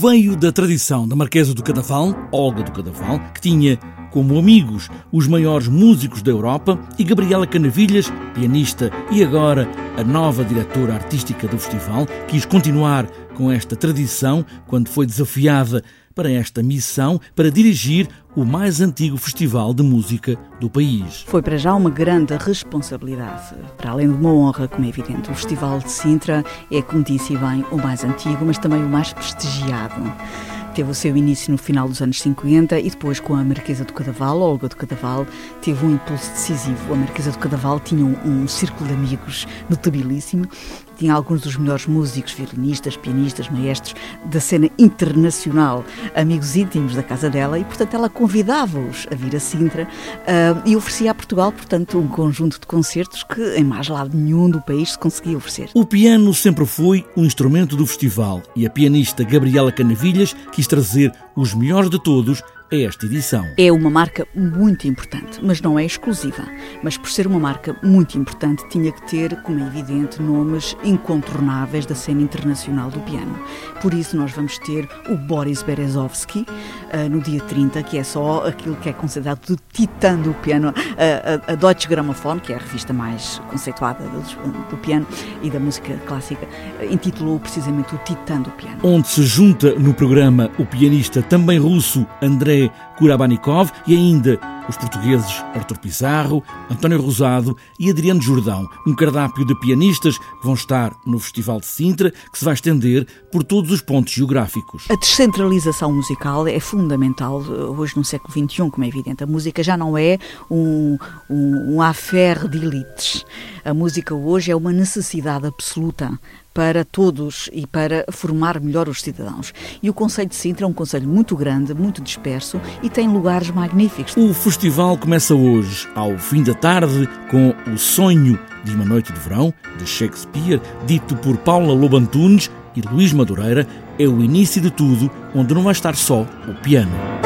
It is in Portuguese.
veio da tradição da Marquesa do Cadaval, Olga do Cadaval, que tinha como amigos os maiores músicos da Europa, e Gabriela Canavilhas, pianista e agora a nova diretora artística do festival, quis continuar com esta tradição quando foi desafiada para esta missão para dirigir o mais antigo festival de música do país. Foi para já uma grande responsabilidade, para além de uma honra, como é evidente. O Festival de Sintra é, como disse bem, o mais antigo, mas também o mais prestigiado teve o seu início no final dos anos 50 e depois com a Marquesa do Cadaval, Olga do Cadaval, teve um impulso decisivo. A Marquesa do Cadaval tinha um, um círculo de amigos notabilíssimo tinha alguns dos melhores músicos, violinistas, pianistas, maestros da cena internacional, amigos íntimos da casa dela e, portanto, ela convidava-os a vir a Sintra uh, e oferecia a Portugal, portanto, um conjunto de concertos que em mais lado nenhum do país se conseguia oferecer. O piano sempre foi o instrumento do festival e a pianista Gabriela Canavilhas quis trazer os melhores de todos a esta edição. É uma marca muito importante, mas não é exclusiva. Mas por ser uma marca muito importante, tinha que ter, como é evidente, nomes incontornáveis da cena internacional do piano. Por isso, nós vamos ter o Boris Berezovsky uh, no dia 30, que é só aquilo que é considerado do titã do piano, uh, a, a Deutsche Grammophon, que é a revista mais conceituada do, do piano e da música clássica, uh, intitulou precisamente o titã do piano. Onde se junta no programa o pianista também russo André Kurabanikov e ainda os portugueses Artur Pizarro, António Rosado e Adriano Jordão, um cardápio de pianistas que vão estar no Festival de Sintra, que se vai estender por todos os pontos geográficos. A descentralização musical é fundamental eh, hoje no século XXI, como é evidente. A música já não é um, um, um affaire de elites. A música hoje é uma necessidade absoluta para todos e para formar melhor os cidadãos. E o Conselho de Sintra é um conselho muito grande, muito disperso e tem lugares magníficos. O festival começa hoje, ao fim da tarde, com O Sonho de uma Noite de Verão, de Shakespeare, dito por Paula Lobantunes e Luís Madureira, é o início de tudo, onde não vai estar só o piano.